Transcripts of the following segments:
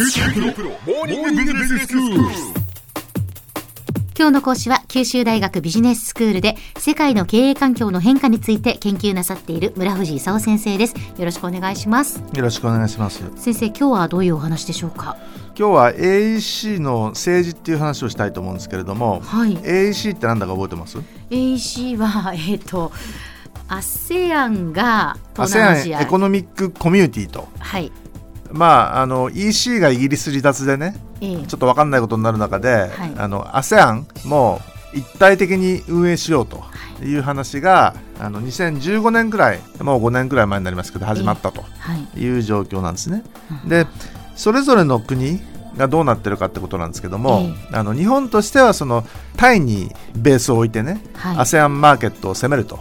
今日の講師は九州大学ビジネススクールで世界の経営環境の変化について研究なさっている村藤勲先生です。よろしくお願いします。よろしくお願いします。先生今日はどういうお話でしょうか？今日は AEC の政治っていう話をしたいと思うんですけれども、はい。AEC ってなんだか覚えてます？AC はえっ、と ASEAN が東南アジ ASEAN ア。エコノミックコミュニティと。はいまああの EC がイギリス離脱でねええ。ちょっと分かんないことになる中で、はい。あの ASEAN も一体的に運営しようとい。う話が、あの2015年くらいもう5年くらい前になりますけど始まったとはい。いう状況なんですね。うん。でそれぞれの国がどうなってるかってことなんですけども、えあの日本としてはそのタイにベースを置いてね、はい。ASEAN マーケットを攻めると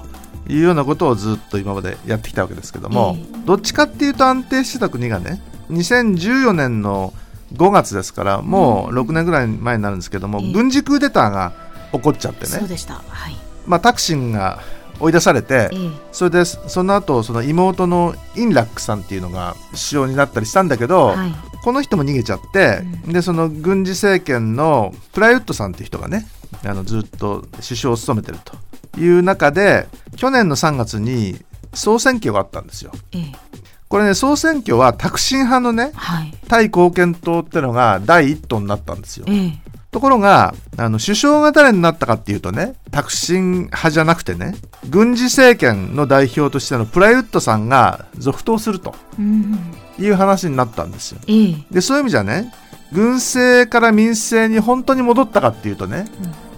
いうようなことをずっと今までやってきたわけですけども、え。どっちかっていうと安定してた国がね2014年の5月ですからもう6年ぐらい前になるんですけども、ええ。軍事クーデターが起こっちゃってね、そうでした。はい。まあ、タクシンが追い出されて、ええ。それでその後その妹のインラックさんっていうのが首相になったりしたんだけど、はい。この人も逃げちゃって、でその軍事政権のプライウッドさんっていう人がねあのずっと首相を務めてるという中で去年の3月に総選挙があったんですよ。ええこれね総選挙はタクシン派のねはい。タイ貢献党ってのが第一党になったんですよ。ええ。ところがあの首相が誰になったかっていうとねタクシン派じゃなくてね軍事政権の代表としてのプライウッドさんが続投するとうんいう話になったんですよ。ええ。でそういう意味じゃね軍政から民政に本当に戻ったかっていうとね、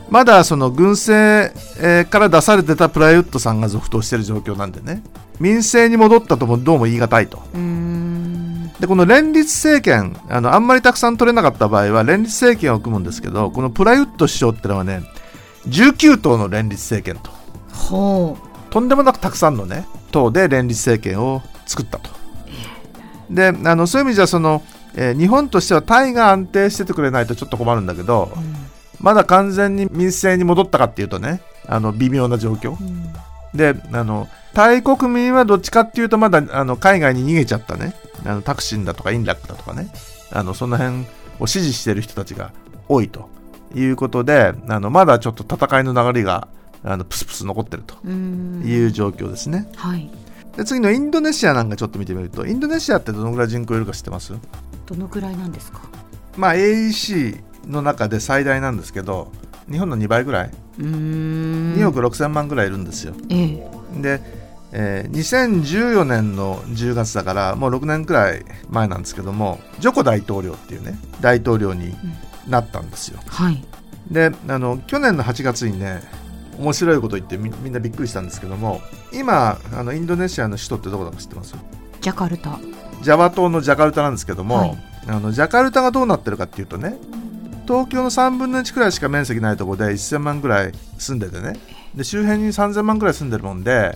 まだその軍政、えーから出されてたプライウッドさんが続投している状況なんでね。民政に戻ったともどうも言い難いと。でこの連立政権あのあんまりたくさん取れなかった場合は連立政権を組むんですけどこのプライウッド首相ってのはね19党の連立政権と。ほとんでもなくたくさんのね党で連立政権を作ったと。であのそういう意味じゃその、えー日本としてはタイが安定しててくれないとちょっと困るんだけどう、うんまだ完全に民政に戻ったかっていうとねあの微妙な状況。うん。であのタイ国民はどっちかっていうとまだあの海外に逃げちゃったね。あのタクシンだとかインラックだとかね。あのその辺を支持している人たちが多いということであのまだちょっと戦いの流れがあのプスプス残ってるとうん。いう状況ですね。はい。で次のインドネシアなんかちょっと見てみるとインドネシアってどのぐらい人口いるか知ってます？どのくらいなんですか？まあ AEC の中で最大なんですけど日本の2倍ぐらい、うーん。2億6000万ぐらいいるんですよ。ええ。で、えー2014年の10月だからもう6年くらい前なんですけどもジョコ大統領っていうね大統領になったんですよ。はい。であの去年の8月にね面白いこと言ってみみんなびっくりしたんですけども今あのインドネシアの首都ってどこだか知ってます？ジャカルタ。ジャワ島のジャカルタなんですけども、はい。あのジャカルタがどうなってるかっていうとね東京の3分の1くらいしか面積ないところで1000万くらい住んでてね。で周辺に3000万くらい住んでるもんで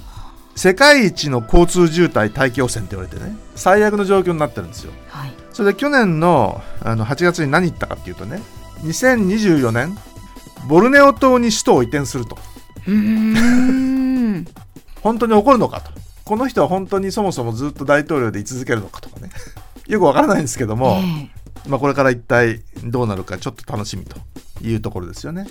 世界一の交通渋滞大気汚染って言われてね最悪の状況になってるんですよ。はい。それで去年のあの8月に何言ったかっていうとね2024年ボルネオ島に首都を移転すると。本当に起こるのかと。この人は本当にそもそもずっと大統領で居続けるのかとかね。よくわからないんですけども、えまあ、これから一体どうなるかちょっと楽しみというところですよね。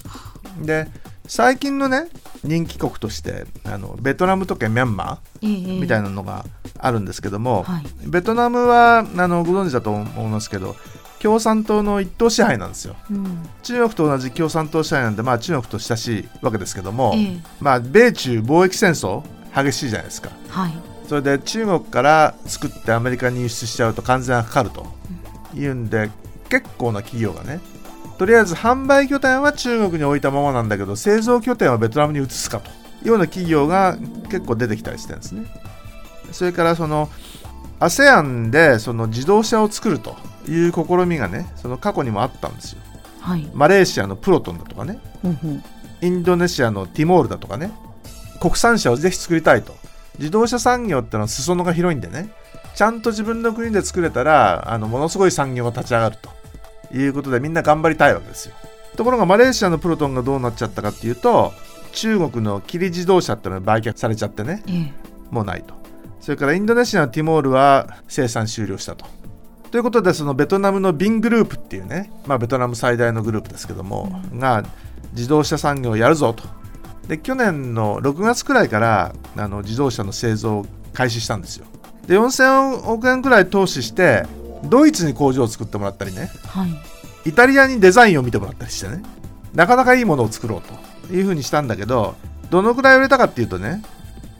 で最近のね人気国としてあのベトナムとかミャンマええーみたいななのがあるんですけども、はいベトナムはあのご存知だと思いますけど共産党の一党支配なんですよ。うん中国と同じ共産党支配なんで、まあ、中国と親しいわけですけども、ええまあ、米中貿易戦争激しいじゃないですか。はいそれで中国から作ってアメリカに輸出しちゃうと完全がかかるというんで結構な企業がねとりあえず販売拠点は中国に置いたままなんだけど製造拠点はベトナムに移すかというような企業が結構出てきたりしてるんですね。それからその ASEAN でその自動車を作るという試みがねその過去にもあったんですよ。はい。マレーシアのプロトンだとかね。ほんほん。インドネシアのティモールだとかね。国産車をぜひ作りたいと。自動車産業ってのは裾野が広いんでねちゃんと自分の国で作れたらあのものすごい産業が立ち上がると。いうことでみんな頑張りたいわけですよ。ところがマレーシアのプロトンがどうなっちゃったかっていうと中国のキリ自動車ってのが売却されちゃってね。ええ。もうないと。それからインドネシアのティモールは生産終了したと。ということでそのベトナムのビングループっていうね、まあ、ベトナム最大のグループですけども、が自動車産業をやるぞと。で去年の6月くらいからあの自動車の製造を開始したんですよで4000億円くらい投資してドイツに工場を作ってもらったりね。はい。イタリアにデザインを見てもらったりしてね。なかなかいいものを作ろうと。いうふうにしたんだけどどのくらい売れたかっていうとね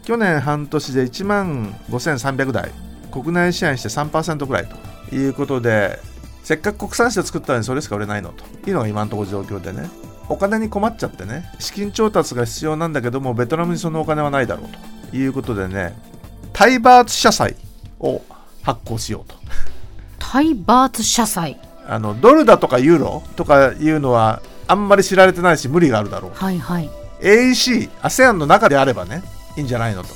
去年半年で1万5300台。国内シェアにして3%くらいと。いうことでせっかく国産車作ったのにそれしか売れないのと。いうのが今のところ状況でね。お金に困っちゃってね。資金調達が必要なんだけどもベトナムにそのお金はないだろうと。いうことでねタイバーツ社債を発行しようとタイバーツ社債。あのドルだとかユーロとかいうのはあんまり知られてないし無理があるだろうはいはい。AEC、ASEAN の中であればねいいんじゃないのと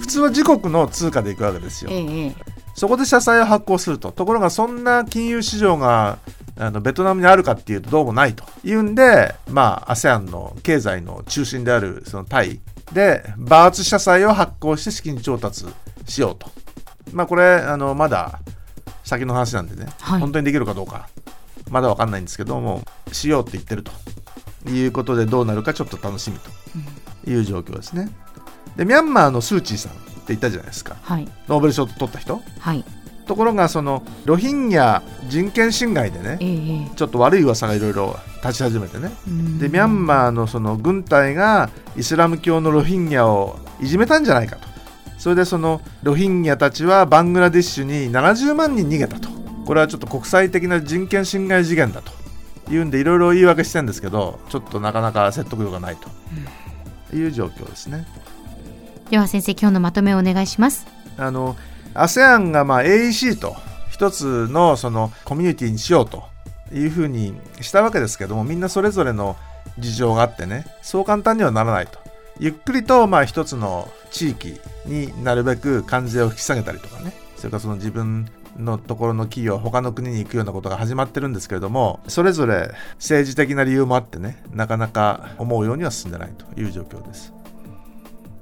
普通は自国の通貨でいくわけですよええええ。そこで社債を発行するとところがそんな金融市場があのベトナムにあるかっていうとどうもないというんでまあ ASEAN の経済の中心であるそのタイでバーツ社債を発行して資金調達しようと。まあこれあのまだ先の話なんでね、はい。本当にできるかどうかまだわかんないんですけどもしようって言ってるということでどうなるかちょっと楽しみという状況ですね。でミャンマーのスー・チーさんって言ったじゃないですか。はい。ノーベル賞取った人。はい。ところがそのロヒンギャ人権侵害でねええええ。ちょっと悪い噂がいろいろ立ち始めてね。うん。でミャンマーのその軍隊がイスラム教のロヒンギャをいじめたんじゃないかと。それでそのロヒンギャたちはバングラディッシュに70万人逃げたと。これはちょっと国際的な人権侵害事件だと。いうんでいろいろ言い訳してるんですけどちょっとなかなか説得力がないと。いう状況ですね。では先生、今日のまとめをお願いします。あの ASEAN がまあ AEC と一つのそのコミュニティにしようというふうにしたわけですけどもみんなそれぞれの事情があってねそう簡単にはならないとゆっくりとまあ一つの地域になるべく関税を引き下げたりとかねそれからその自分のところの企業他の国に行くようなことが始まってるんですけれどもそれぞれ政治的な理由もあってねなかなか思うようには進んでないという状況です。